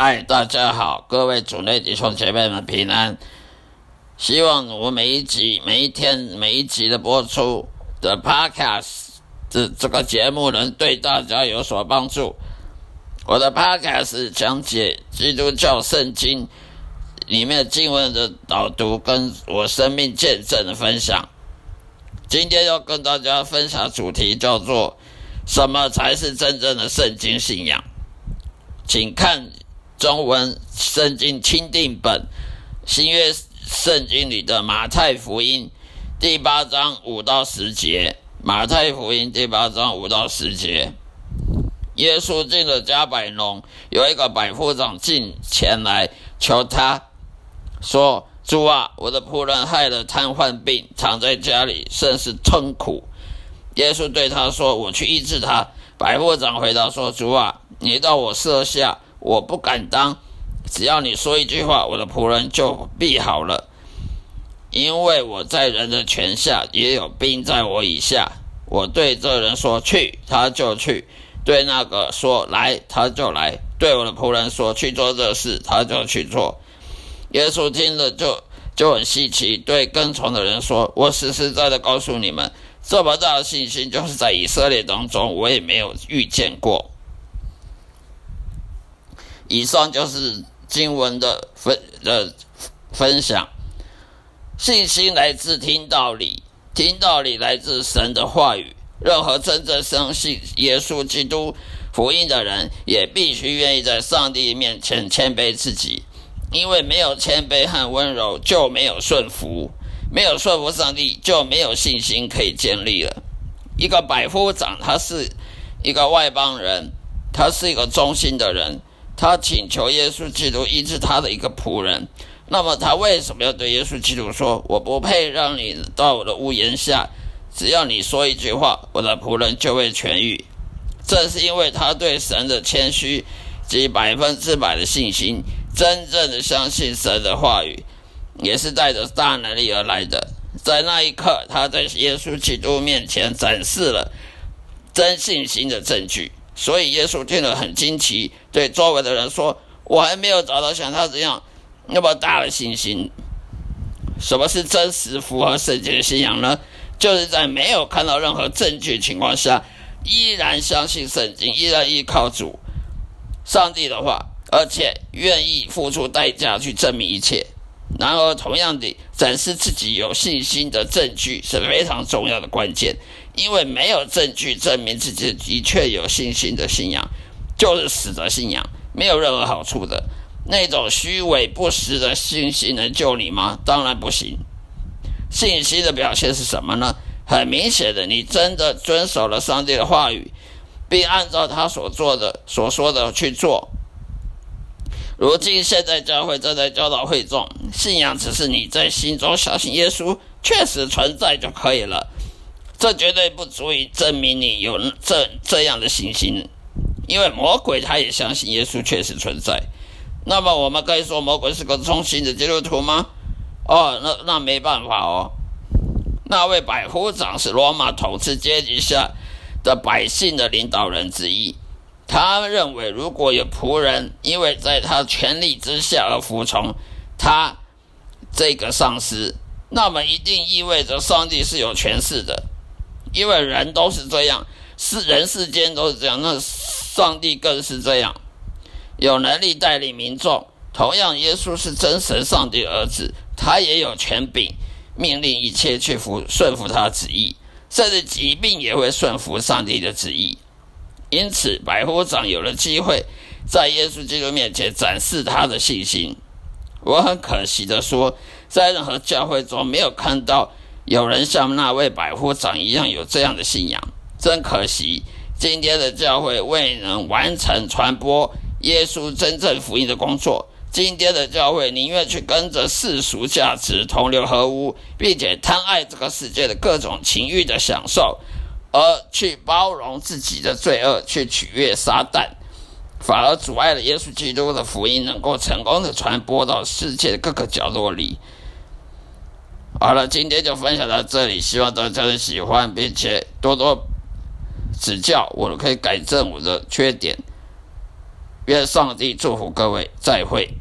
嗨，大家好，各位主内弟兄姐妹们平安。希望我每一集、每一天、每一集的播出的 Podcast 这这个节目能对大家有所帮助。我的 Podcast 讲解基督教圣经里面经文的导读，跟我生命见证的分享。今天要跟大家分享主题叫做“什么才是真正的圣经信仰”。请看中文圣经钦定本新约。圣经里的马太福音第八章五到十节，马太福音第八章五到十节，耶稣进了加百农，有一个百夫长进前来求他说：“主啊，我的仆人害了瘫痪病，躺在家里，甚是痛苦。”耶稣对他说：“我去医治他。”百夫长回答说：“主啊，你到我舍下，我不敢当。”只要你说一句话，我的仆人就必好了。因为我在人的权下，也有兵在我以下。我对这人说去，他就去；对那个说来，他就来；对我的仆人说去做这事，他就去做。耶稣听了就就很稀奇，对跟从的人说：“我实实在在告诉你们，这么大的信心，就是在以色列当中，我也没有遇见过。”以上就是经文的分的分享。信心来自听道理，听道理来自神的话语。任何真正相信耶稣基督福音的人，也必须愿意在上帝面前谦卑自己。因为没有谦卑和温柔，就没有顺服；没有顺服上帝，就没有信心可以建立了。一个百夫长，他是一个外邦人，他是一个忠心的人。他请求耶稣基督医治他的一个仆人，那么他为什么要对耶稣基督说：“我不配让你到我的屋檐下，只要你说一句话，我的仆人就会痊愈。”正是因为他对神的谦虚及百分之百的信心，真正的相信神的话语，也是带着大能力而来的。在那一刻，他在耶稣基督面前展示了真信心的证据。所以耶稣听了很惊奇，对周围的人说：“我还没有找到像他这样那么大的信心。什么是真实符合圣经的信仰呢？就是在没有看到任何证据情况下，依然相信圣经，依然依靠主上帝的话，而且愿意付出代价去证明一切。然而，同样的，展示自己有信心的证据是非常重要的关键。”因为没有证据证明自己的确有信心的信仰，就是死的信仰，没有任何好处的。那种虚伪不实的信心能救你吗？当然不行。信心的表现是什么呢？很明显的，你真的遵守了上帝的话语，并按照他所做的、所说的去做。如今现在教会正在教导会众，信仰只是你在心中相信耶稣确实存在就可以了。这绝对不足以证明你有这这样的信心，因为魔鬼他也相信耶稣确实存在。那么我们可以说魔鬼是个忠心的基督徒吗？哦，那那没办法哦。那位百夫长是罗马统治阶级下的百姓的领导人之一，他认为如果有仆人因为在他权力之下而服从他这个上司，那么一定意味着上帝是有权势的。因为人都是这样，是人世间都是这样，那上帝更是这样，有能力带领民众。同样，耶稣是真神上帝儿子，他也有权柄，命令一切去服顺服他旨意，甚至疾病也会顺服上帝的旨意。因此，百夫长有了机会在耶稣基督面前展示他的信心。我很可惜的说，在任何教会中没有看到。有人像那位百夫长一样有这样的信仰，真可惜。今天的教会未能完成传播耶稣真正福音的工作。今天的教会宁愿去跟着世俗价值同流合污，并且贪爱这个世界的各种情欲的享受，而去包容自己的罪恶，去取悦撒旦，反而阻碍了耶稣基督的福音能够成功的传播到世界的各个角落里。好了，今天就分享到这里，希望大家的喜欢，并且多多指教，我可以改正我的缺点。愿上帝祝福各位，再会。